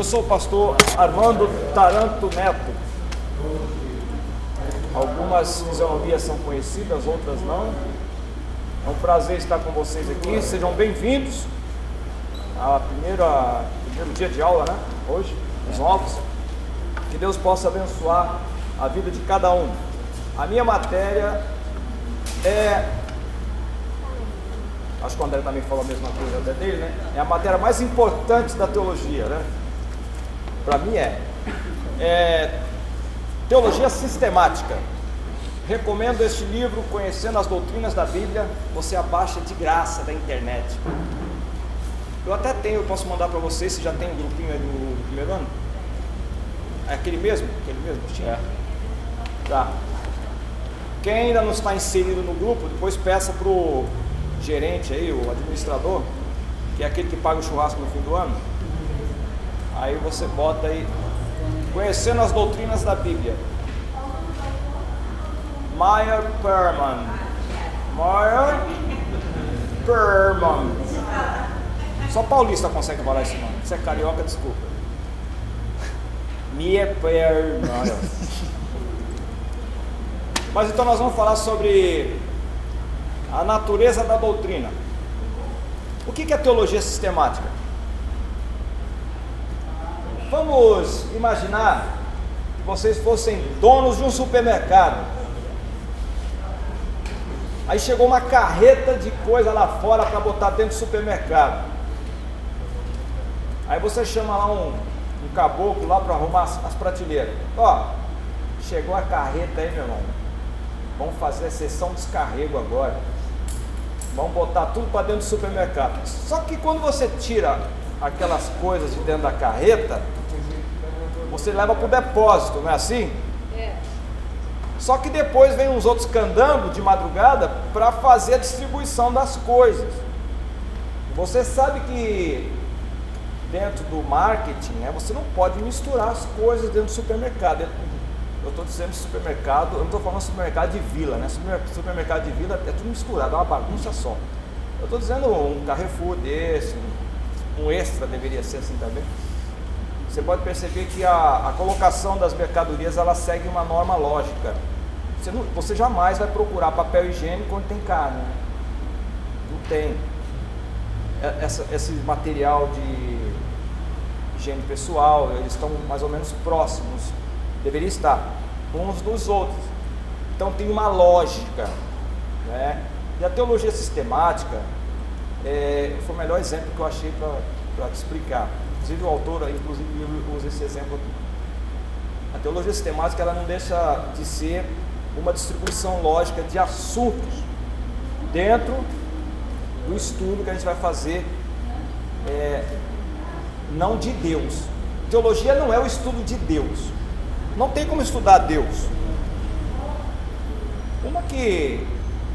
Eu sou o pastor Armando Taranto Neto. Algumas fisionomias são conhecidas, outras não. É um prazer estar com vocês aqui. Sejam bem-vindos ao primeiro dia de aula, né? Hoje, os novos. Que Deus possa abençoar a vida de cada um. A minha matéria é. Acho que o André também falou a mesma coisa dele, né? É a matéria mais importante da teologia, né? Para mim é. é. Teologia sistemática. Recomendo este livro, Conhecendo as Doutrinas da Bíblia. Você abaixa de graça da internet. Eu até tenho, eu posso mandar para vocês, se já tem um grupinho aí do, primeiro ano. É aquele mesmo? Aquele mesmo? Tinha? É. Tá. Quem ainda não está inserido no grupo, depois peça para o gerente aí, o administrador, que é aquele que paga o churrasco no fim do ano. Aí você bota aí, conhecendo as doutrinas da Bíblia. Meyer Perman. Meyer Perman. Só paulista consegue falar esse nome. Você é carioca, desculpa. Meyer Perman. Mas então nós vamos falar sobre a natureza da doutrina. O que é teologia sistemática? Vamos imaginar que vocês fossem donos de um supermercado. Aí chegou uma carreta de coisa lá fora para botar dentro do supermercado. Aí você chama lá um, um caboclo lá para arrumar as, as prateleiras. Ó, chegou a carreta aí, meu irmão. Vamos fazer a sessão descarrego agora. Vamos botar tudo para dentro do supermercado. Só que quando você tira aquelas coisas de dentro da carreta, você leva para o depósito, não é assim? É. Só que depois vem uns outros candangos de madrugada para fazer a distribuição das coisas. Você sabe que dentro do marketing, né, você não pode misturar as coisas dentro do supermercado. Eu estou dizendo supermercado, eu não estou falando supermercado de vila, né? Supermercado de vila é tudo misturado, é uma bagunça só. Eu estou dizendo um Carrefour desse, um extra deveria ser assim também. Você pode perceber que a, a colocação das mercadorias ela segue uma norma lógica. Você, não, você jamais vai procurar papel higiênico onde tem carne. Né? Não tem. É, essa, esse material de higiene pessoal, eles estão mais ou menos próximos deveria estar uns dos outros. Então tem uma lógica. Né? E a teologia sistemática é, foi o melhor exemplo que eu achei para te explicar. Inclusive o autor, inclusive, usa esse exemplo aqui. A teologia sistemática ela não deixa de ser uma distribuição lógica de assuntos dentro do estudo que a gente vai fazer, é, não de Deus. Teologia não é o estudo de Deus. Não tem como estudar Deus. Uma que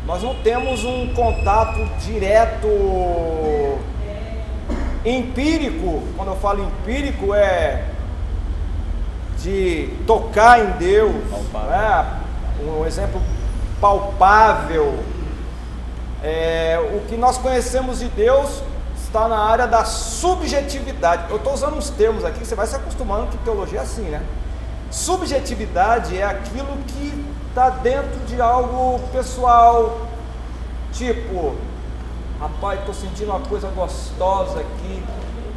nós não temos um contato direto empírico, quando eu falo empírico é de tocar em Deus, né? um exemplo palpável. É, o que nós conhecemos de Deus está na área da subjetividade. Eu estou usando uns termos aqui, você vai se acostumando que teologia é assim, né? Subjetividade é aquilo que está dentro de algo pessoal, tipo, rapaz, estou sentindo uma coisa gostosa aqui.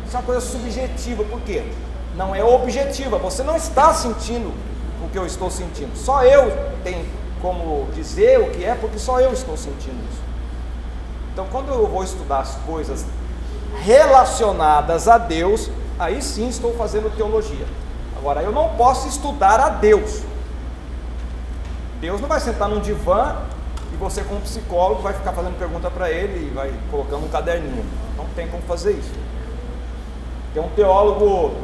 Isso é uma coisa subjetiva, por quê? Não é objetiva, você não está sentindo o que eu estou sentindo. Só eu tenho como dizer o que é, porque só eu estou sentindo isso. Então, quando eu vou estudar as coisas relacionadas a Deus, aí sim estou fazendo teologia. Agora, eu não posso estudar a Deus. Deus não vai sentar num divã você, como psicólogo, vai ficar fazendo pergunta para ele e vai colocando um caderninho. Não tem como fazer isso. Tem um teólogo,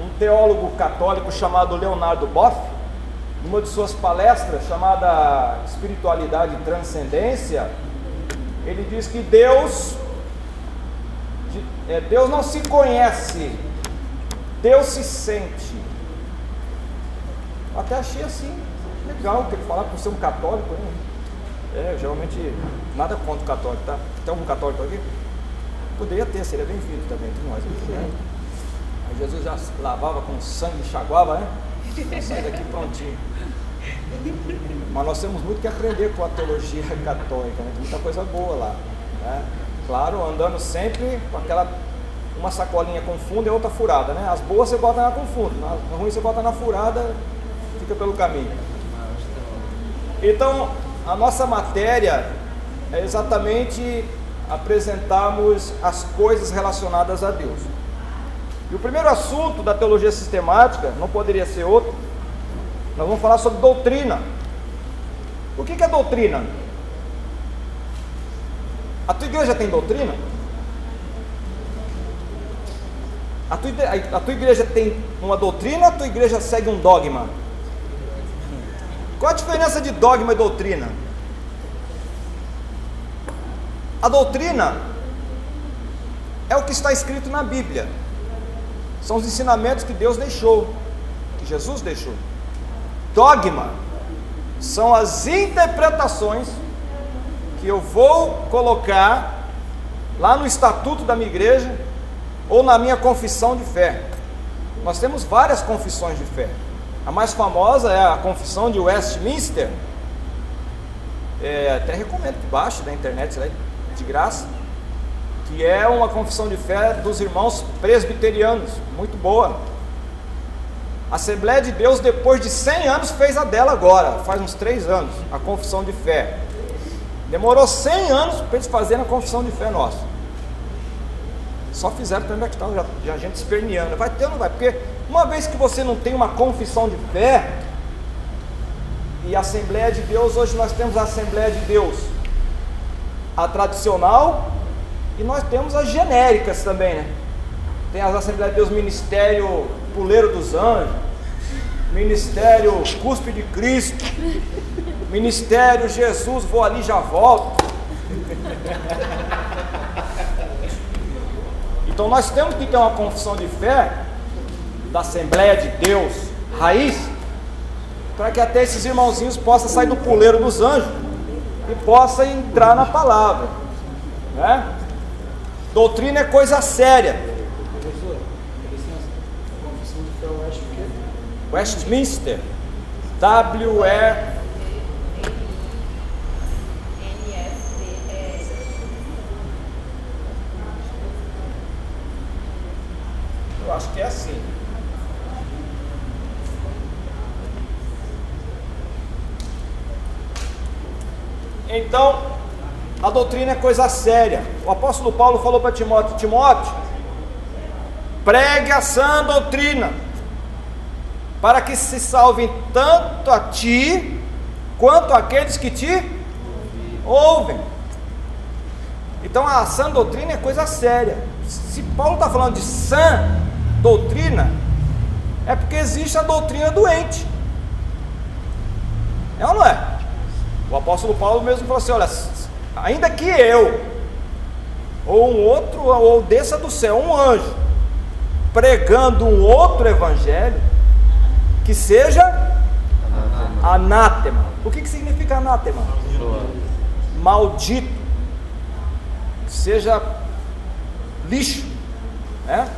um teólogo católico chamado Leonardo Boff, numa de suas palestras chamada Espiritualidade e Transcendência, ele diz que Deus, é, Deus não se conhece, Deus se sente. Até achei assim, legal, que ele falar por ser um católico, hein? É, geralmente, nada contra o católico, tá? Tem algum católico aqui? Poderia ter, seria bem-vindo também, tudo mais. Né? Jesus já lavava com sangue, enxaguava, né? Sai daqui prontinho. Mas nós temos muito que aprender com a teologia católica, né? Tem muita coisa boa lá. Né? Claro, andando sempre com aquela uma sacolinha com fundo e outra furada, né? As boas você bota na com fundo, na ruim você bota na furada, fica pelo caminho. Então, a nossa matéria é exatamente apresentarmos as coisas relacionadas a Deus. E o primeiro assunto da teologia sistemática não poderia ser outro. Nós vamos falar sobre doutrina. O que é doutrina? A tua igreja tem doutrina? A tua, a tua igreja tem uma doutrina ou a tua igreja segue um dogma? Qual a diferença de dogma e doutrina? A doutrina é o que está escrito na Bíblia. São os ensinamentos que Deus deixou, que Jesus deixou. Dogma são as interpretações que eu vou colocar lá no estatuto da minha igreja ou na minha confissão de fé. Nós temos várias confissões de fé. A mais famosa é a confissão de Westminster. É, até recomendo que baixe da internet, de graça. Que é uma confissão de fé dos irmãos presbiterianos, muito boa. A Assembleia de Deus, depois de 100 anos, fez a dela agora, faz uns 3 anos, a confissão de fé. Demorou 100 anos para eles fazerem a confissão de fé nossa. Só fizeram também que estava já, já gente esperneando. Vai ter ou não vai? Porque uma vez que você não tem uma confissão de fé, e a Assembleia de Deus, hoje nós temos a Assembleia de Deus, a tradicional, e nós temos as genéricas também, né? Tem as Assembleias de Deus Ministério Puleiro dos Anjos, Ministério Cuspe de Cristo, Ministério Jesus, vou ali já volto. Então nós temos que ter uma confissão de fé da Assembleia de Deus, raiz, para que até esses irmãozinhos possam sair do puleiro dos anjos e possam entrar na palavra. Né? Doutrina é coisa séria. Westminster, W-E acho que é assim. Então, a doutrina é coisa séria. O apóstolo Paulo falou para Timóteo: Timóteo, pregue a sã doutrina, para que se salvem tanto a ti, quanto aqueles que te ouvem. Então, a sã doutrina é coisa séria. Se Paulo está falando de sã doutrina, é porque existe a doutrina doente. É ou não é? O apóstolo Paulo mesmo falou assim: olha, ainda que eu, ou um outro, ou desça do céu um anjo, pregando um outro evangelho, que seja anátema. O que, que significa anátema? Maldito. Seja lixo. Né?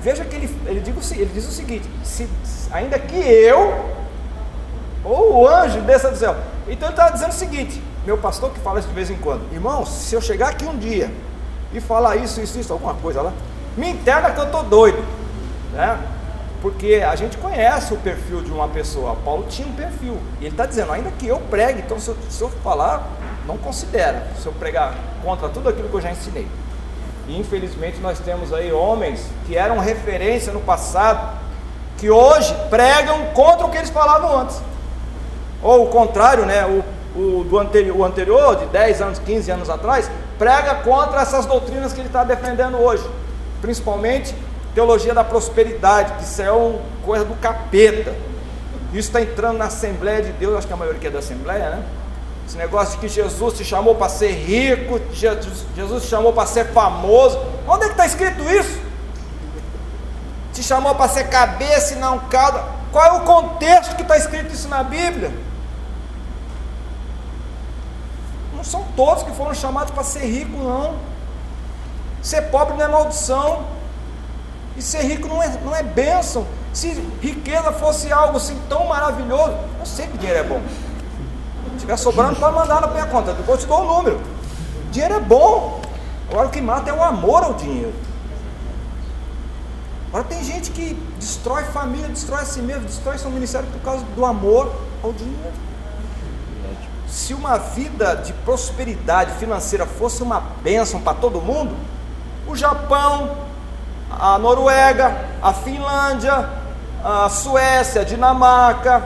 Veja que ele, ele, ele diz o seguinte: se, ainda que eu, ou o anjo desça do céu. Então ele está dizendo o seguinte: meu pastor que fala isso de vez em quando, irmão, se eu chegar aqui um dia e falar isso, isso, isso, alguma coisa lá, me interna que eu estou doido, né? Porque a gente conhece o perfil de uma pessoa. Paulo tinha um perfil. E ele está dizendo, ainda que eu pregue, então se eu, se eu falar, não considera. Se eu pregar contra tudo aquilo que eu já ensinei. E infelizmente nós temos aí homens que eram referência no passado, que hoje pregam contra o que eles falavam antes. Ou o contrário, né? O, o, do anterior, o anterior, de 10 anos, 15 anos atrás, prega contra essas doutrinas que ele está defendendo hoje. Principalmente teologia da prosperidade, que isso é uma coisa do capeta. Isso está entrando na Assembleia de Deus, acho que a maioria é da Assembleia, né? Esse negócio de que Jesus te chamou para ser rico, Jesus, Jesus te chamou para ser famoso. Onde é que está escrito isso? Te chamou para ser cabeça e não cauda. Qual é o contexto que está escrito isso na Bíblia? Não são todos que foram chamados para ser rico, não. Ser pobre não é maldição. E ser rico não é, não é bênção. Se riqueza fosse algo assim tão maravilhoso, eu sei que dinheiro é bom. Se estiver sobrando, pode mandar na minha conta. Depois te dou o número. Dinheiro é bom. Agora o que mata é o amor ao dinheiro. Agora tem gente que destrói família, destrói a si mesmo, destrói seu ministério por causa do amor ao dinheiro. Se uma vida de prosperidade financeira fosse uma bênção para todo mundo, o Japão, a Noruega, a Finlândia, a Suécia, a Dinamarca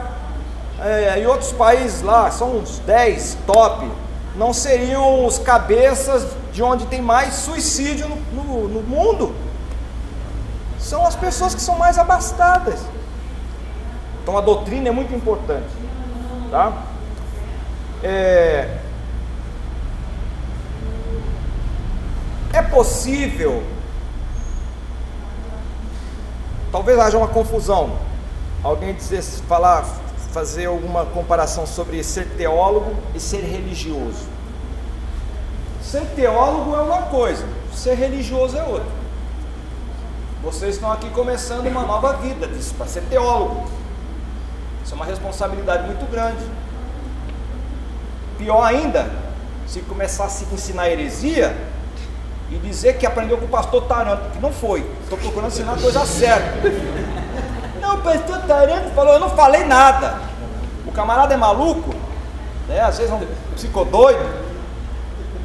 é, e outros países lá, são uns 10 top, não seriam os cabeças de onde tem mais suicídio no, no, no mundo. São as pessoas que são mais abastadas. Então a doutrina é muito importante. Tá? É, é possível, talvez haja uma confusão, alguém dizer, falar, fazer alguma comparação sobre ser teólogo e ser religioso. Ser teólogo é uma coisa, ser religioso é outra. Vocês estão aqui começando uma nova vida para ser teólogo. Isso é uma responsabilidade muito grande. Pior ainda, se começasse a ensinar heresia e dizer que aprendeu com o pastor Taranto, que não foi. Estou procurando ensinar a coisa certa. Não, o pastor Taranto falou, eu não falei nada. O camarada é maluco, né? às vezes é um psicodoido,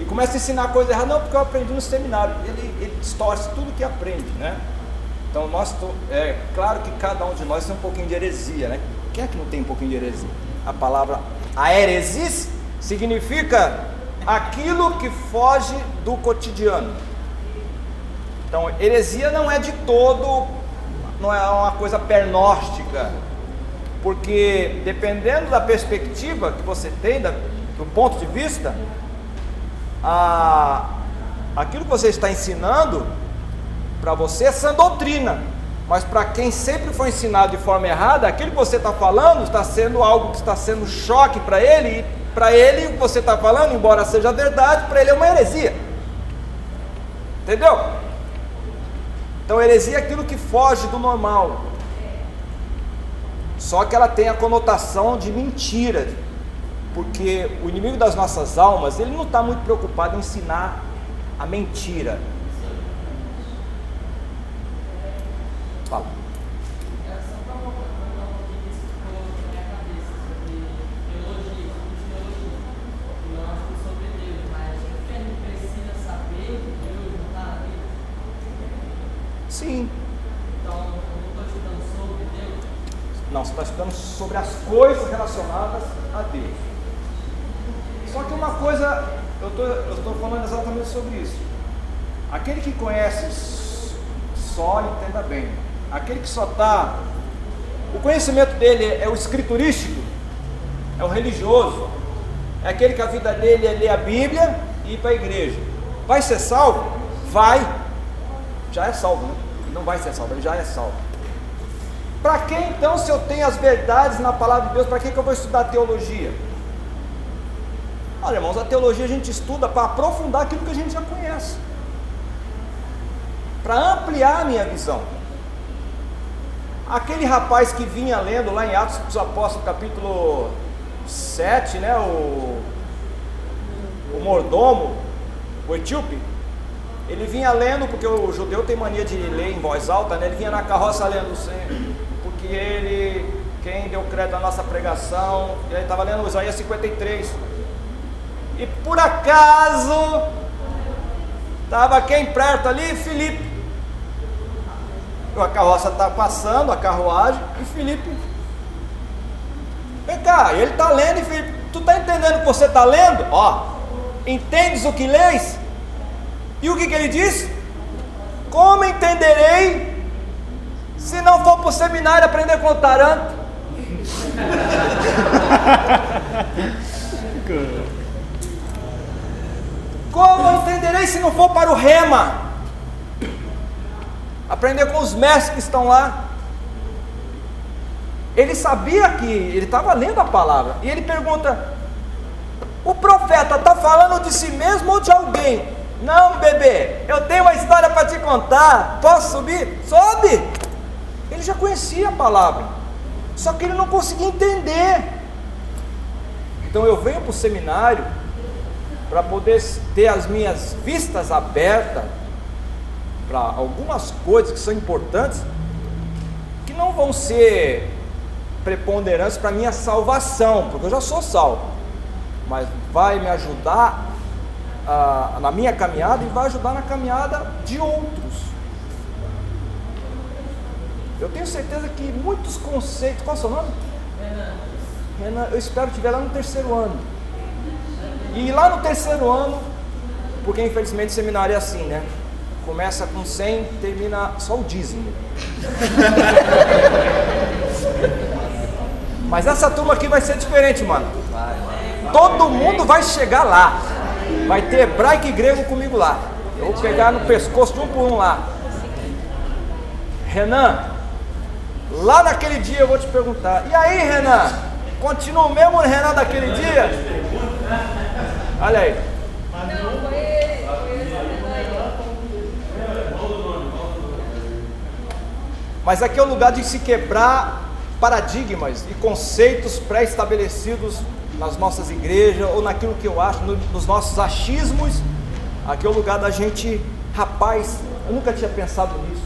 e começa a ensinar coisa errada, não, porque eu aprendi no seminário. Ele, ele distorce tudo que aprende, né? Então, nós, é claro que cada um de nós tem um pouquinho de heresia, né? Quem é que não tem um pouquinho de heresia? A palavra a heresis significa aquilo que foge do cotidiano. Então, heresia não é de todo, não é uma coisa pernóstica, porque dependendo da perspectiva que você tem, do ponto de vista, a, aquilo que você está ensinando para você é sã doutrina, mas para quem sempre foi ensinado de forma errada, aquilo que você está falando está sendo algo que está sendo choque para ele, para ele o que você está falando, embora seja verdade, para ele é uma heresia. Entendeu? Então, heresia é aquilo que foge do normal. Só que ela tem a conotação de mentira, porque o inimigo das nossas almas, ele não está muito preocupado em ensinar a mentira. Fala. Sim. Então, eu não estou estudando sobre Deus? Não, você está estudando sobre as coisas relacionadas a Deus. Só que uma coisa, eu tô, estou falando exatamente sobre isso. Aquele que conhece só, entenda bem, aquele que só está. O conhecimento dele é o escriturístico, é o religioso, é aquele que a vida dele é ler a Bíblia e ir para a igreja. Vai ser salvo? Vai. Já é salvo, né? Não vai ser salvo, ele já é salvo. Para que então, se eu tenho as verdades na palavra de Deus, para que, que eu vou estudar teologia? Olha, irmãos, a teologia a gente estuda para aprofundar aquilo que a gente já conhece, para ampliar a minha visão. Aquele rapaz que vinha lendo lá em Atos dos Apóstolos, capítulo 7, né, o, o mordomo, o etíope, ele vinha lendo, porque o judeu tem mania de ler em voz alta, né? ele vinha na carroça lendo, ele, quem deu crédito à nossa pregação, ele estava lendo Isaías 53. E por acaso, estava quem perto ali? Filipe a carroça está passando, a carruagem, e Felipe. Vem cá, ele está lendo e Felipe, tu está entendendo o que você está lendo? Ó, entendes o que lês? E o que, que ele diz? Como entenderei se não for para o seminário aprender com o taranto? Como entenderei se não for para o rema? aprender com os mestres que estão lá. Ele sabia que ele estava lendo a palavra, e ele pergunta: o profeta está falando de si mesmo ou de alguém? Não, bebê, eu tenho uma história para te contar. Posso subir? Sobe! Ele já conhecia a palavra, só que ele não conseguia entender. Então eu venho para o seminário para poder ter as minhas vistas abertas para algumas coisas que são importantes, que não vão ser preponderantes para minha salvação, porque eu já sou salvo, mas vai me ajudar ah, na minha caminhada e vai ajudar na caminhada de outros. Eu tenho certeza que muitos conceitos. Qual é o seu nome? Renan. Renan, eu espero que estiver lá no terceiro ano. E lá no terceiro ano, porque infelizmente o seminário é assim, né? Começa com 100, termina só o dízimo. Mas essa turma aqui vai ser diferente, mano. Todo mundo vai chegar lá. Vai ter hebraico e grego comigo lá. Eu vou pegar no pescoço de um por um lá. Renan, lá naquele dia eu vou te perguntar. E aí, Renan? Continua o mesmo Renan daquele dia? Olha aí. Mas aqui é o lugar de se quebrar paradigmas e conceitos pré-estabelecidos nas nossas igrejas ou naquilo que eu acho, no, nos nossos achismos. Aqui é o lugar da gente, rapaz, eu nunca tinha pensado nisso.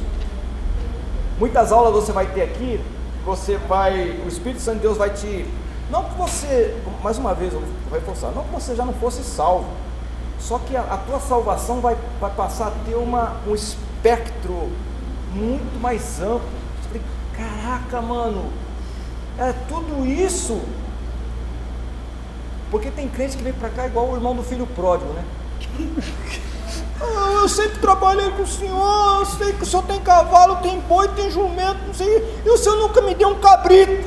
Muitas aulas você vai ter aqui, você vai, o Espírito Santo de Deus vai te, não que você, mais uma vez eu vou reforçar, não que você já não fosse salvo, só que a, a tua salvação vai, vai passar a ter uma, um espectro muito mais amplo. Falei, caraca, mano, é tudo isso porque tem crente que vem para cá igual o irmão do filho pródigo, né? Eu sempre trabalhei com o senhor, eu sei que o senhor tem cavalo, tem boi, tem jumento, não sei, e o senhor nunca me deu um cabrito.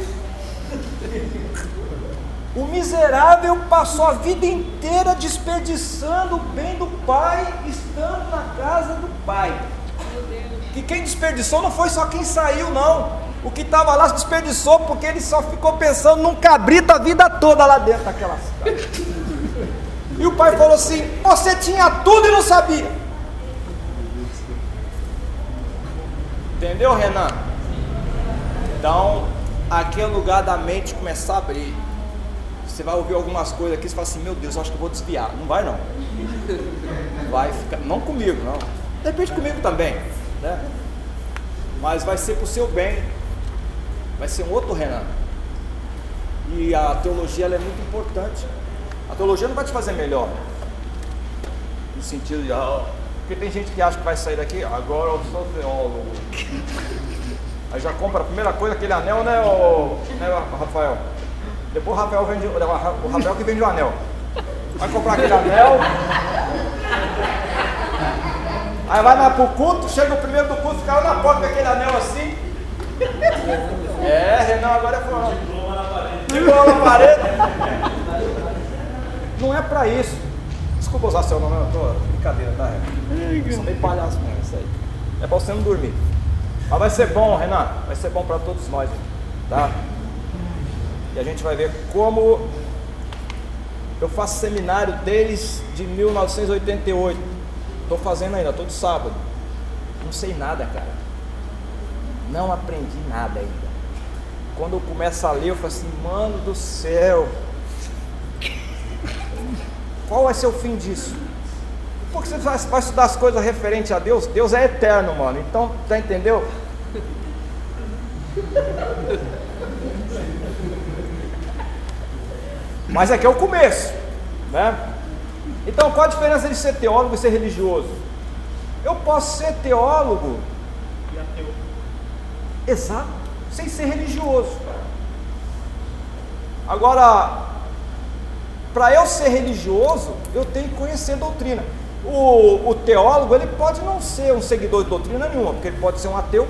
O miserável passou a vida inteira desperdiçando o bem do pai, estando na casa do pai. Que quem desperdiçou não foi só quem saiu, não. O que estava lá se desperdiçou porque ele só ficou pensando num cabrito a vida toda lá dentro daquela cidade. E o pai falou assim: Você tinha tudo e não sabia. Entendeu, Renan? Então, aqui é o lugar da mente começar a abrir. Você vai ouvir algumas coisas aqui e fala assim: Meu Deus, acho que vou desviar. Não vai, não. Vai ficar, não comigo, não. De repente comigo também, né? Mas vai ser para o seu bem vai ser um outro Renan. E a teologia é muito importante. A teologia não vai te fazer melhor. No sentido de, ah, porque tem gente que acha que vai sair daqui, agora eu sou teólogo. Aí já compra a primeira coisa, aquele anel, né, o, né Rafael? Depois o Rafael vende, o Rafael que vende o anel. Vai comprar aquele anel. Aí vai lá pro culto, chega o primeiro do culto, fica lá na porta com aquele anel assim. É, Renan agora é fulano. Diploma na parede. Não é pra isso. Desculpa usar seu nome, eu tô brincadeira, tá? Eu sou meio palhaço mesmo, isso aí. É pra você não dormir. Mas vai ser bom, Renan. Vai ser bom para todos nós, tá? E a gente vai ver como eu faço seminário desde 1988. Estou fazendo ainda, todo sábado. Não sei nada, cara. Não aprendi nada ainda. Quando eu começo a ler, eu falo assim, mano do céu, qual vai ser o fim disso? Porque você vai, vai estudar as coisas referentes a Deus, Deus é eterno, mano. Então, tá entendeu? Mas aqui é o começo, né? Então, qual a diferença de ser teólogo e ser religioso? Eu posso ser teólogo e ateu. Exato, sem ser religioso. Agora, para eu ser religioso, eu tenho que conhecer doutrina. O, o, teólogo, ele pode não ser um seguidor de doutrina nenhuma, porque ele pode ser um ateu.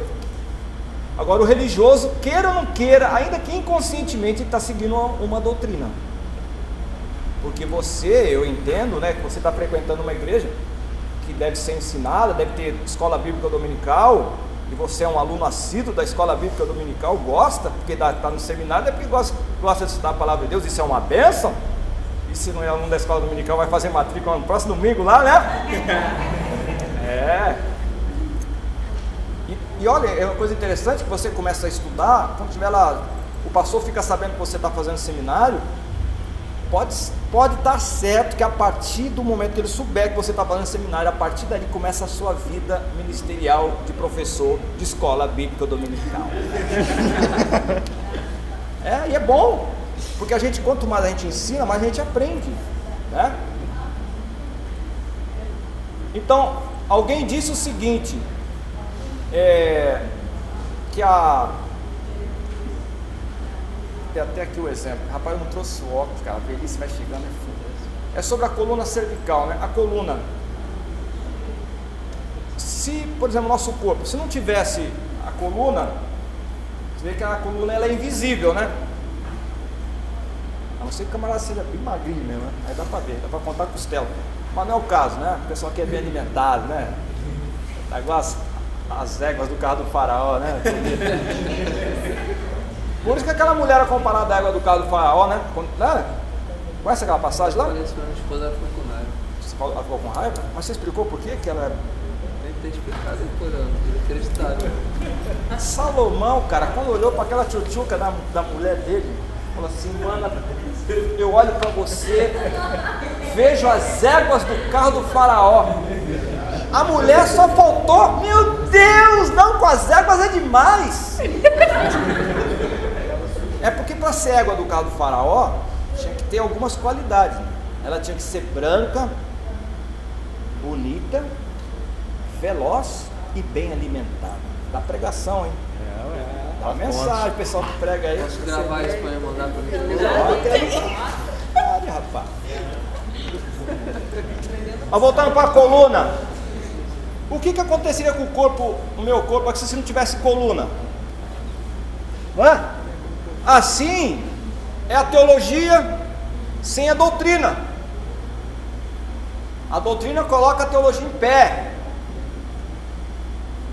Agora, o religioso, queira ou não queira, ainda que inconscientemente, está seguindo uma, uma, doutrina. Porque você, eu entendo, né, que você está frequentando uma igreja que deve ser ensinada, deve ter escola bíblica dominical, e você é um aluno assíduo da escola bíblica dominical, gosta, porque está no seminário, é porque gosta, gosta de estudar a palavra de Deus, isso é uma bênção. E se não é aluno da escola dominical, vai fazer matrícula no próximo domingo lá, né? É. E, e olha, é uma coisa interessante que você começa a estudar, quando tiver lá, o pastor fica sabendo que você está fazendo seminário, pode, pode estar certo que a partir do momento que ele souber que você está fazendo seminário, a partir dali começa a sua vida ministerial de professor de escola bíblica dominical. é, e é bom, porque a gente, quanto mais a gente ensina, mais a gente aprende. Né? Então, alguém disse o seguinte, é, que a tem até aqui o exemplo. Rapaz, eu não trouxe o óculos, cara. A velhice vai chegando, é fundo. É sobre a coluna cervical, né? A coluna. Se, por exemplo, nosso corpo, se não tivesse a coluna, você vê que a coluna ela é invisível, né? A não ser que o camarada seja bem magrinho mesmo, né? Aí dá pra ver, dá pra contar com costela. Mas não é o caso, né? O pessoal que é bem alimentado, né? Tá igual as, as éguas do carro do faraó, né? Por isso que aquela mulher era comparada à água do carro do faraó, né? né? Conhece aquela passagem lá? Parece que a minha esposa ficou com raiva. Ela ficou com raiva? Mas você explicou por quê que ela era. Que depois, eu acreditar. Né? Salomão, cara, quando olhou para aquela tchutchuca da, da mulher dele, falou assim, mana, eu olho para você, vejo as éguas do carro do faraó. A mulher só faltou, meu Deus, não, com as éguas é demais. É porque para ser égua do carro do faraó, tinha que ter algumas qualidades. Ela tinha que ser branca, bonita, veloz e bem alimentada. Dá pregação, hein? É, é. Dá mensagem, pessoal que prega aí. Posso gravar isso para mandar para mim? Pode, rapaz. Mas voltando para a coluna. O que, que aconteceria com o corpo, o meu corpo, se não tivesse coluna? Não é? Assim é a teologia sem a doutrina. A doutrina coloca a teologia em pé.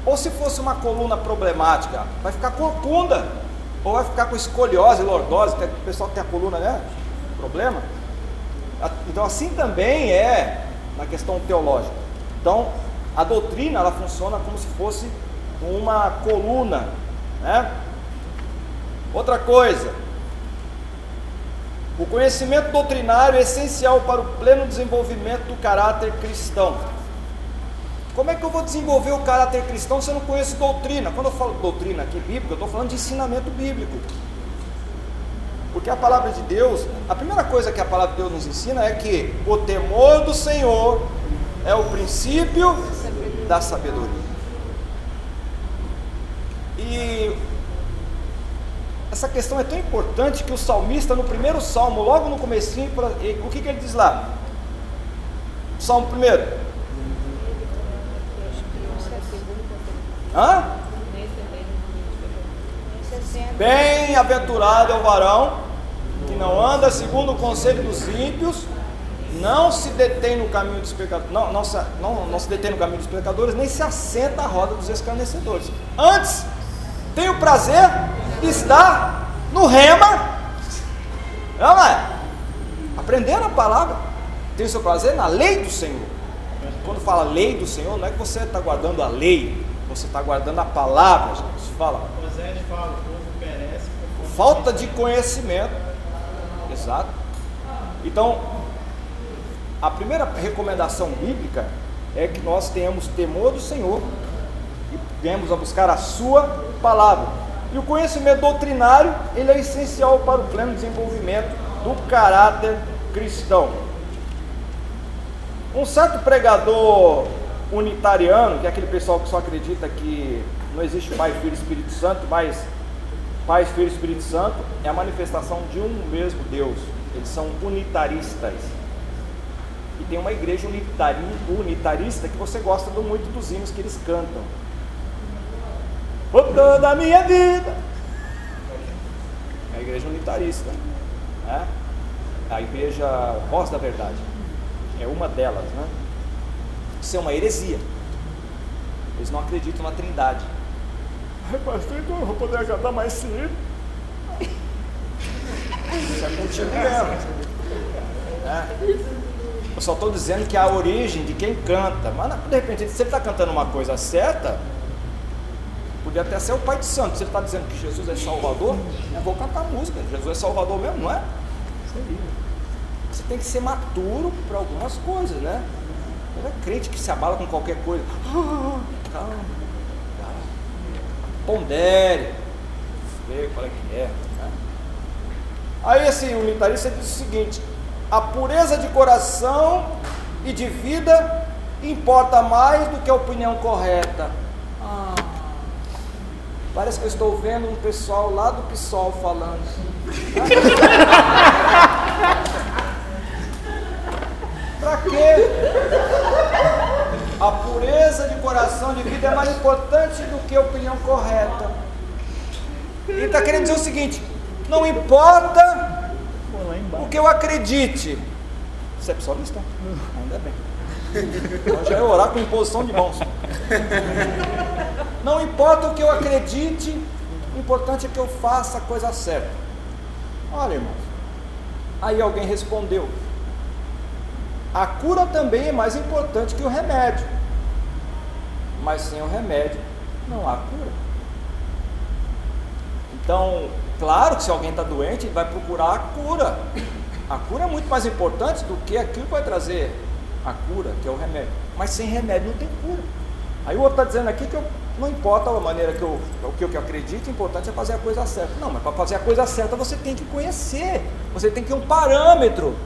Ou se fosse uma coluna problemática, vai ficar corcunda, ou vai ficar com escoliose, lordose, que é o pessoal tem a coluna, né? Problema. Então assim também é na questão teológica. Então, a doutrina ela funciona como se fosse uma coluna, né? Outra coisa, o conhecimento doutrinário é essencial para o pleno desenvolvimento do caráter cristão. Como é que eu vou desenvolver o caráter cristão se eu não conheço doutrina? Quando eu falo doutrina aqui bíblica, eu estou falando de ensinamento bíblico. Porque a palavra de Deus, a primeira coisa que a palavra de Deus nos ensina é que o temor do Senhor é o princípio da sabedoria. E essa questão é tão importante que o salmista, no primeiro salmo, logo no comecinho, o que, que ele diz lá? Salmo primeiro. Hã? Bem-aventurado é o varão que não anda segundo o conselho dos ímpios, não se detém no caminho dos pecadores, não, não, não, não se detém no caminho dos pecadores, nem se assenta à roda dos escarnecedores. Antes, tem o prazer está no rema, não é? Aprendendo a palavra, tem o seu prazer na lei do Senhor. Quando fala lei do Senhor, não é que você está guardando a lei, você está guardando a palavra, gente. Fala. fala, o povo perece. Falta de conhecimento. Exato. Então, a primeira recomendação bíblica é que nós tenhamos temor do Senhor e venhamos a buscar a sua palavra. E o conhecimento doutrinário, ele é essencial para o pleno desenvolvimento do caráter cristão. Um certo pregador unitariano, que é aquele pessoal que só acredita que não existe Pai, Filho e Espírito Santo, mas Pai, Filho e Espírito Santo é a manifestação de um mesmo Deus. Eles são unitaristas. E tem uma igreja unitarista que você gosta muito dos hinos que eles cantam por toda a minha vida. É a igreja unitarista. Né? A igreja voz da verdade. É uma delas. Né? Isso é uma heresia. Eles não acreditam na trindade. Ai, pastor, então eu vou poder agradar mais cedo. Isso é contigo mesmo. Né? Eu só estou dizendo que a origem de quem canta, mas de repente, se ele está cantando uma coisa certa, podia até ser o Pai de Santo. Se ele está dizendo que Jesus é Salvador, eu vou cantar música. Jesus é Salvador mesmo, não é? Você tem que ser maturo para algumas coisas, né? Não é crente que se abala com qualquer coisa. calma, calma. Pondere. Vê qual é que é. Né? Aí esse unitarista diz o seguinte: a pureza de coração e de vida importa mais do que a opinião correta. Ah, parece que eu estou vendo um pessoal lá do PSOL falando. Para quê? A pureza de coração de vida é mais importante do que a opinião correta. Ele está querendo dizer o seguinte: não importa o que eu acredite. Você é psolista? Ainda bem. Então já é orar com imposição de mãos. Não importa o que eu acredite, o importante é que eu faça a coisa certa. Olha, irmãos. Aí alguém respondeu: a cura também é mais importante que o remédio. Mas sem o remédio não há cura. Então, claro que se alguém está doente, ele vai procurar a cura. A cura é muito mais importante do que aquilo que vai trazer a cura, que é o remédio. Mas sem remédio não tem cura. Aí o outro está dizendo aqui que eu, não importa a maneira que eu, que eu acredito, o importante é fazer a coisa certa. Não, mas para fazer a coisa certa você tem que conhecer, você tem que ter um parâmetro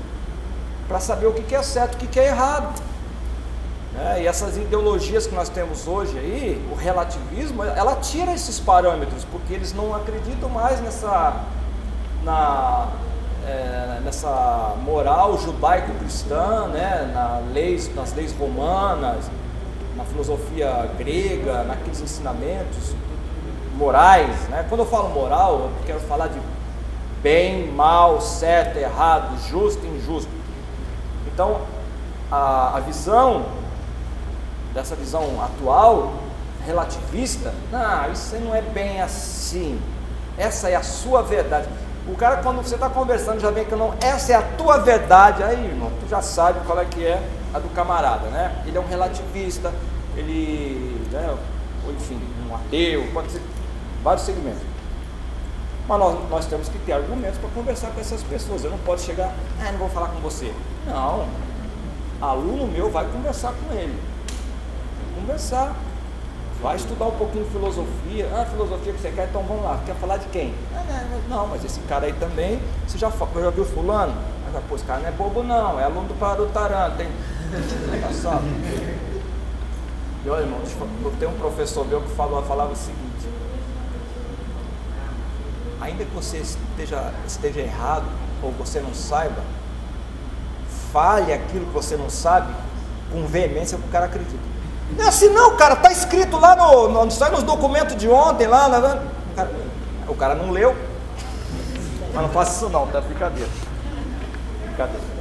para saber o que é certo, o que é errado. É, e essas ideologias que nós temos hoje aí, o relativismo, ela tira esses parâmetros, porque eles não acreditam mais nessa, na, é, nessa moral judaico-cristã, né, na leis, nas leis romanas, na filosofia grega, naqueles ensinamentos morais. Né? Quando eu falo moral, eu quero falar de bem, mal, certo, errado, justo injusto. Então, a, a visão, dessa visão atual, relativista, não, isso não é bem assim. Essa é a sua verdade. O cara, quando você está conversando, já vem que não, essa é a tua verdade. Aí, irmão, tu já sabe qual é que é a do camarada, né? Ele é um relativista, ele, né, ou enfim, um ateu, pode ser vários segmentos. Mas nós, nós temos que ter argumentos para conversar com essas pessoas. Eu não posso chegar, ah, não vou falar com você. Não. Aluno meu vai conversar com ele. Conversar. Vai estudar um pouquinho de filosofia. Ah, filosofia que você quer, então vamos lá. Quer falar de quem? Ah, não, mas esse cara aí também, você já, já viu fulano? Ah, pô, esse cara não é bobo não, é aluno do Parutaran, tem. Passado. E olha, irmão, tenho um professor meu que falou, falava o seguinte ainda que você esteja, esteja errado ou você não saiba, fale aquilo que você não sabe com veemência para o cara acredita. Não é assim não, cara, está escrito lá no, no, sai nos documentos de ontem, lá, lá. O, cara, o cara não leu. Mas não faça isso não, tá brincadeira. Brincadeira.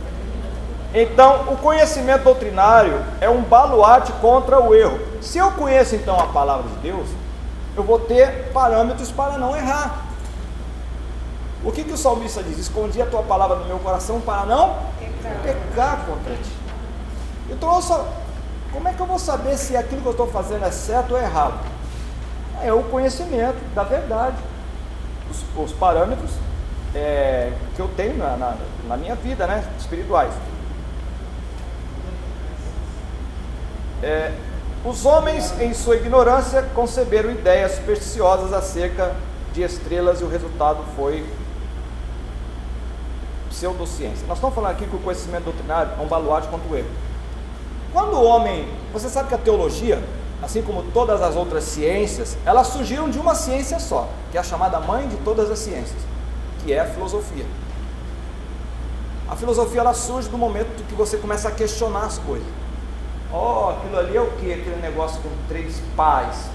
Então, o conhecimento doutrinário é um baluarte contra o erro. Se eu conheço então a palavra de Deus, eu vou ter parâmetros para não errar. O que, que o salmista diz? Escondi a tua palavra no meu coração para não pecar, pecar contra ti. Eu só, como é que eu vou saber se aquilo que eu estou fazendo é certo ou errado? É o conhecimento da verdade, os, os parâmetros é, que eu tenho na, na, na minha vida, né, espirituais. É, os homens, em sua ignorância, conceberam ideias supersticiosas acerca de estrelas e o resultado foi pseudociência. Nós estamos falando aqui que o conhecimento doutrinário é um baluarte contra o erro. Quando o homem, você sabe que a teologia, assim como todas as outras ciências, elas surgiram de uma ciência só, que é a chamada mãe de todas as ciências, que é a filosofia. A filosofia ela surge no momento que você começa a questionar as coisas. Oh, aquilo ali é o que? Aquele negócio com três pais.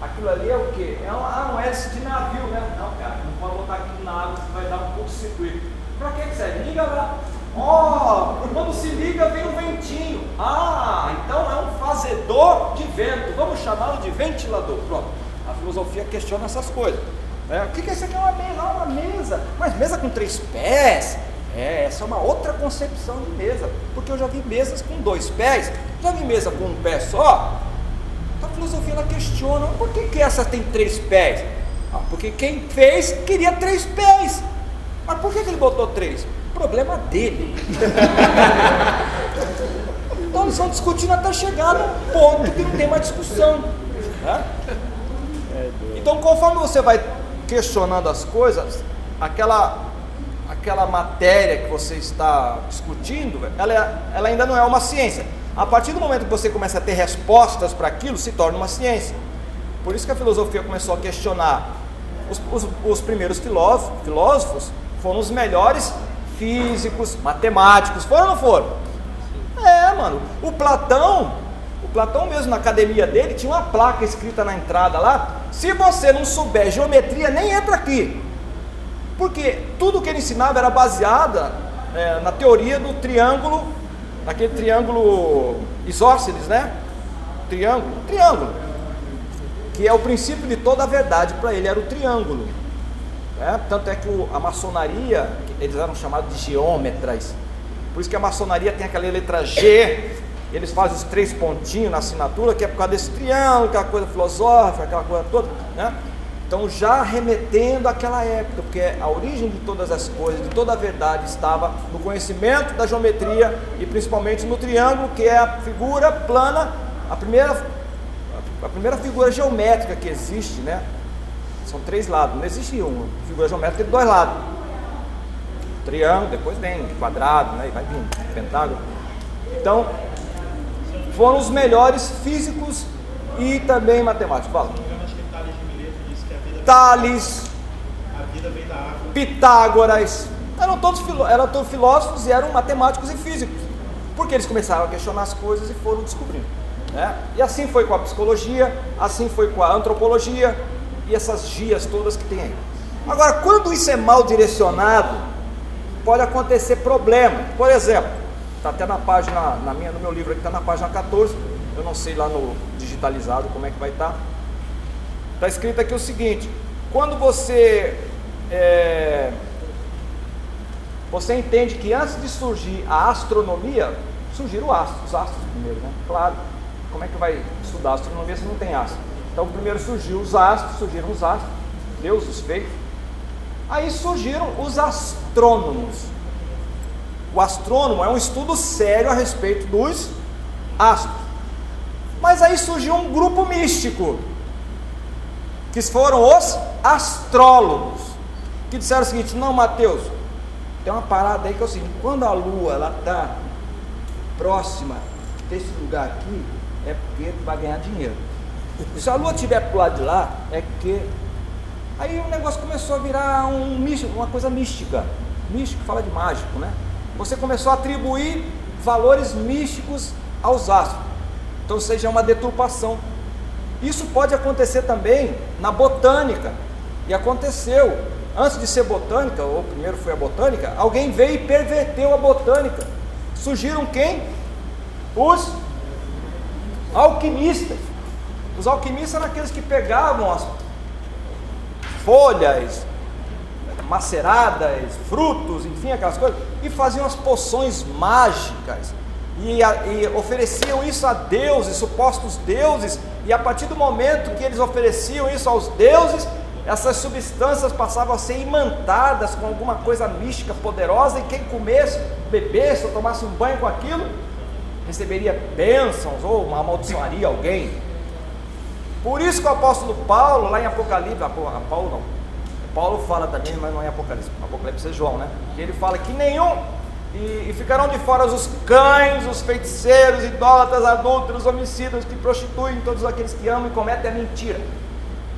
Aquilo ali é o que? É um, ah, um de navio, né? Não, cara, não pode botar aqui na água, vai dar um curto-circuito. Para que serve? Liga lá. Ó, oh, quando se liga vem um ventinho. Ah, então é um fazedor de vento. Vamos chamá-lo de ventilador. Pronto. A filosofia questiona essas coisas. É, o que, que é isso aqui? É uma mesa, uma mesa. Mas mesa com três pés? É, essa é uma outra concepção de mesa, porque eu já vi mesas com dois pés, já vi mesa com um pé só. A filosofia ela questiona, por que, que essa tem três pés? Ah, porque quem fez queria três pés. Mas por que, que ele botou três? Problema dele. então eles vão discutindo até chegar num ponto que não tem mais discussão. Né? Então conforme você vai questionando as coisas, aquela aquela matéria que você está discutindo, ela, é, ela ainda não é uma ciência. A partir do momento que você começa a ter respostas para aquilo, se torna uma ciência. Por isso que a filosofia começou a questionar. Os, os, os primeiros filósofos, filósofos foram os melhores físicos, matemáticos, foram ou não foram? É, mano. O Platão, o Platão mesmo na academia dele tinha uma placa escrita na entrada lá: se você não souber geometria, nem entra aqui. Porque tudo que ele ensinava era baseada é, na teoria do triângulo, naquele triângulo isósceles, né? Triângulo, triângulo, que é o princípio de toda a verdade para ele era o triângulo. Né? Tanto é que o, a maçonaria, eles eram chamados de geômetras. Por isso que a maçonaria tem aquela letra G, eles fazem os três pontinhos na assinatura, que é por causa desse triângulo, aquela coisa filosófica, aquela coisa toda, né? Então, já remetendo àquela época, porque a origem de todas as coisas, de toda a verdade, estava no conhecimento da geometria e principalmente no triângulo, que é a figura plana, a primeira, a primeira figura geométrica que existe, né? São três lados, não existe uma figura geométrica de dois lados. Triângulo, depois vem quadrado, né? E vai vir pentágono. Então, foram os melhores físicos e também matemáticos. Fala. Tales, Pitágoras, eram todos, eram todos filósofos e eram matemáticos e físicos, porque eles começaram a questionar as coisas e foram descobrindo. Né? E assim foi com a psicologia, assim foi com a antropologia e essas gias todas que tem aí. Agora, quando isso é mal direcionado, pode acontecer problema. Por exemplo, está até na página, na minha, no meu livro aqui está na página 14, eu não sei lá no digitalizado como é que vai estar. Tá. Está escrito aqui o seguinte: quando você é, você entende que antes de surgir a astronomia, surgiram astros, os astros primeiro, né? Claro. Como é que vai estudar astronomia se não tem astros? Então primeiro surgiu os astros, surgiram os astros, Deus os fez. Aí surgiram os astrônomos. O astrônomo é um estudo sério a respeito dos astros. Mas aí surgiu um grupo místico que foram os astrólogos, que disseram o seguinte: não, Mateus, tem uma parada aí que é o seguinte: quando a lua ela está próxima desse lugar aqui, é porque vai ganhar dinheiro. Se a lua estiver para o lado de lá, é que. Aí o negócio começou a virar um uma coisa mística. Místico fala de mágico, né? Você começou a atribuir valores místicos aos astros. Então seja uma deturpação isso pode acontecer também na botânica. E aconteceu. Antes de ser botânica, ou primeiro foi a botânica, alguém veio e perverteu a botânica. Surgiram quem? Os alquimistas. Os alquimistas eram aqueles que pegavam as folhas maceradas, frutos, enfim, aquelas coisas, e faziam as poções mágicas e, e ofereciam isso a deuses, supostos deuses, e a partir do momento que eles ofereciam isso aos deuses, essas substâncias passavam a ser imantadas com alguma coisa mística poderosa, e quem comesse, bebesse ou tomasse um banho com aquilo, receberia bênçãos ou amaldiçoaria alguém. Por isso que o apóstolo Paulo, lá em Apocalipse, Paulo não, Paulo fala também, mas não é Apocalipse, Apocalipse é João, né? Que ele fala que nenhum e, e ficarão de fora os cães, os feiticeiros, idólatras, adúlteros, homicidas, que prostituem, todos aqueles que amam e cometem a mentira.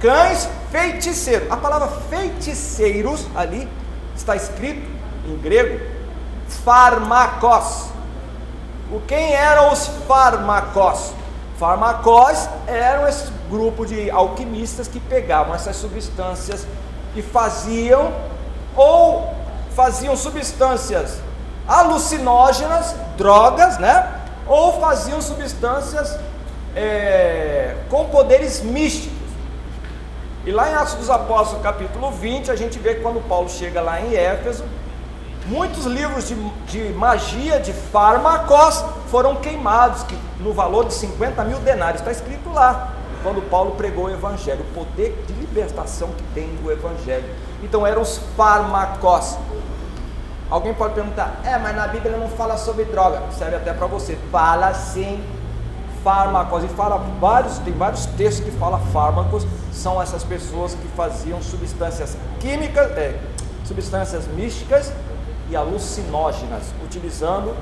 Cães feiticeiros. A palavra feiticeiros ali está escrito em grego farmakos. O quem eram os farmakos? Farmakos eram esse grupo de alquimistas que pegavam essas substâncias e faziam ou faziam substâncias alucinógenas, drogas, né? Ou faziam substâncias é, com poderes místicos. E lá em Atos dos Apóstolos, capítulo 20, a gente vê que quando Paulo chega lá em Éfeso, Muitos livros de, de magia, de fármacos, foram queimados, que, no valor de 50 mil denários. Está escrito lá, quando Paulo pregou o Evangelho, o poder de libertação que tem o Evangelho. Então eram os fármacos. Alguém pode perguntar, é, mas na Bíblia não fala sobre droga. Serve até para você. Fala sim, fármacos. E fala vários, tem vários textos que fala fármacos. São essas pessoas que faziam substâncias químicas, é, substâncias místicas e alucinógenas, utilizando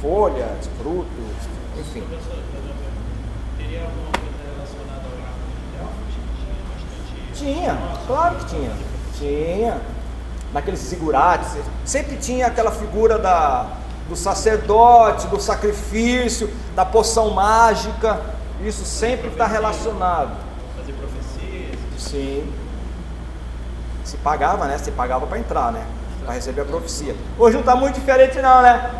folhas, frutos, enfim. Teria alguma coisa relacionada ao Tinha, claro que tinha. Tinha. Naqueles zigurates, sempre tinha aquela figura da, do sacerdote, do sacrifício, da poção mágica. Isso sempre está relacionado. Fazer profecias. Sim se pagava, né? Se pagava para entrar, né? Para receber a profecia. Hoje não está muito diferente não, né?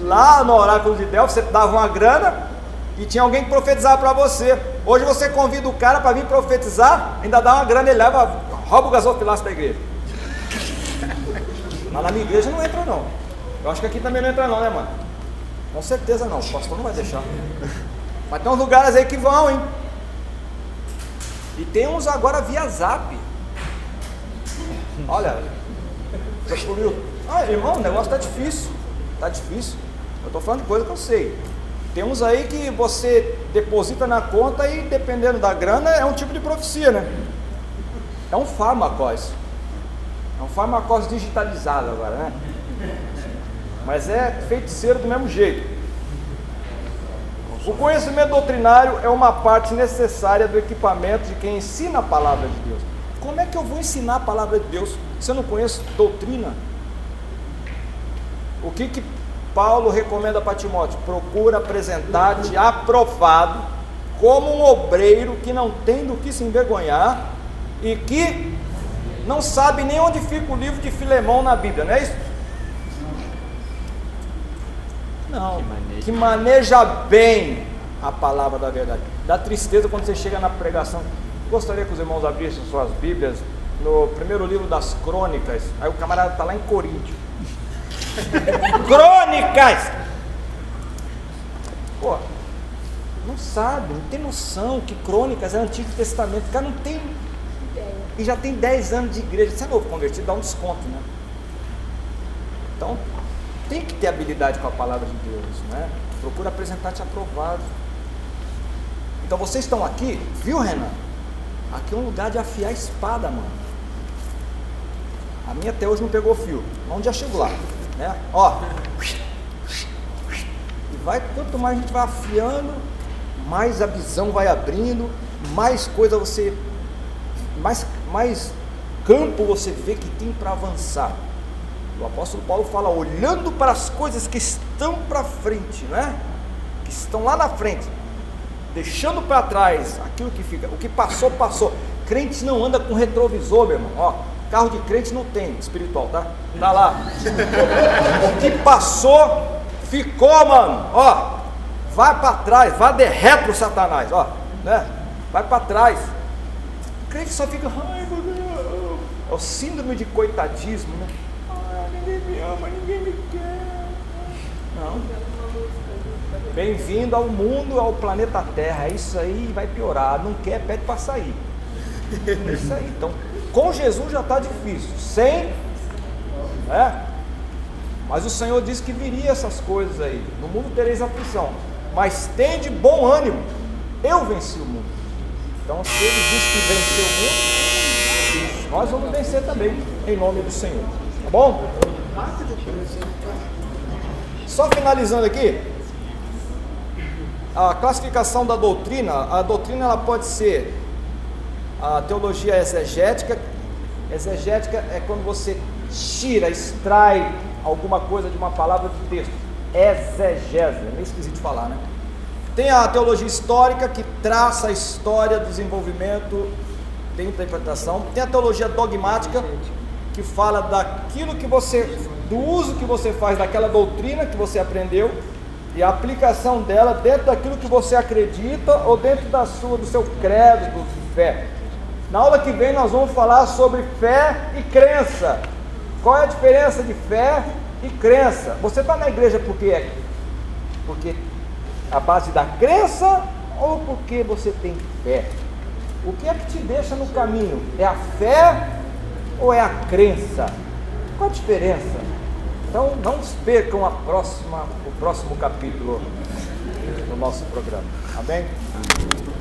Lá no oráculo de Delfos você dava uma grana e tinha alguém que profetizava para você. Hoje você convida o cara para vir profetizar, ainda dá uma grana, ele leva, rouba o gasofilaço da igreja. Mas na minha igreja não entra não. Eu acho que aqui também não entra não, né, mano? Com certeza não, o pastor não vai deixar. Mas tem uns lugares aí que vão, hein? E tem uns agora via zap. Olha. Ah, irmão, o negócio está difícil. Está difícil. Eu estou falando de coisa que eu sei. Tem uns aí que você deposita na conta e dependendo da grana é um tipo de profecia, né? É um farmacós. É um farmacós digitalizado agora, né? Mas é feiticeiro do mesmo jeito. O conhecimento doutrinário é uma parte necessária do equipamento de quem ensina a palavra de Deus. Como é que eu vou ensinar a palavra de Deus se eu não conheço doutrina? O que, que Paulo recomenda para Timóteo? Procura apresentar-te aprovado como um obreiro que não tem do que se envergonhar e que não sabe nem onde fica o livro de Filemão na Bíblia, não é isso? Não, que maneja bem a palavra da verdade. Dá tristeza quando você chega na pregação. Gostaria que os irmãos abrissem suas Bíblias no primeiro livro das Crônicas. Aí o camarada está lá em Coríntios. Crônicas! Pô, não sabe, não tem noção que Crônicas é Antigo Testamento. O cara não tem. E já tem 10 anos de igreja. Você é novo convertido, dá um desconto, né? Então, tem que ter habilidade com a palavra de Deus, né? Procura apresentar-te aprovado. Então vocês estão aqui, viu, Renan? Aqui é um lugar de afiar a espada, mano. A minha até hoje não pegou fio. Um dia chego lá. Né? Ó. E vai, quanto mais a gente vai afiando, mais a visão vai abrindo, mais coisa você. Mais, mais campo você vê que tem para avançar. O apóstolo Paulo fala, olhando para as coisas que estão para frente, né? Que estão lá na frente deixando para trás aquilo que fica, o que passou, passou. Crente não anda com retrovisor, meu irmão. Ó, carro de crente não tem espiritual, tá? Tá lá. o que passou, ficou, mano. Ó, vai para trás, vai de retro, Satanás, ó, né? Vai para trás. O crente só fica, ai meu Deus, é o síndrome de coitadismo, né? Ai, ninguém me ama, ninguém me quer. Não. Bem-vindo ao mundo, ao planeta Terra. É isso aí vai piorar. Não quer, pede para sair. É isso aí. Então, com Jesus já está difícil. Sem, é. Mas o Senhor disse que viria essas coisas aí. No mundo tereis aflição. Mas tem de bom ânimo. Eu venci o mundo. Então, se ele disse que venceu o mundo, nós vamos vencer também, em nome do Senhor. Tá bom? Só finalizando aqui a classificação da doutrina, a doutrina ela pode ser a teologia exegética. Exegética é quando você tira, extrai alguma coisa de uma palavra do texto. Exegese, é meio esquisito falar, né? Tem a teologia histórica que traça a história do desenvolvimento de interpretação. Tem a teologia dogmática que fala daquilo que você, do uso que você faz daquela doutrina que você aprendeu e a aplicação dela dentro daquilo que você acredita ou dentro da sua, do seu credo de fé. Na aula que vem nós vamos falar sobre fé e crença. Qual é a diferença de fé e crença? Você está na igreja porque porque a base da crença ou porque você tem fé? O que é que te deixa no caminho? É a fé ou é a crença? Qual a diferença? Então não percam a próxima, o próximo capítulo do nosso programa. Amém?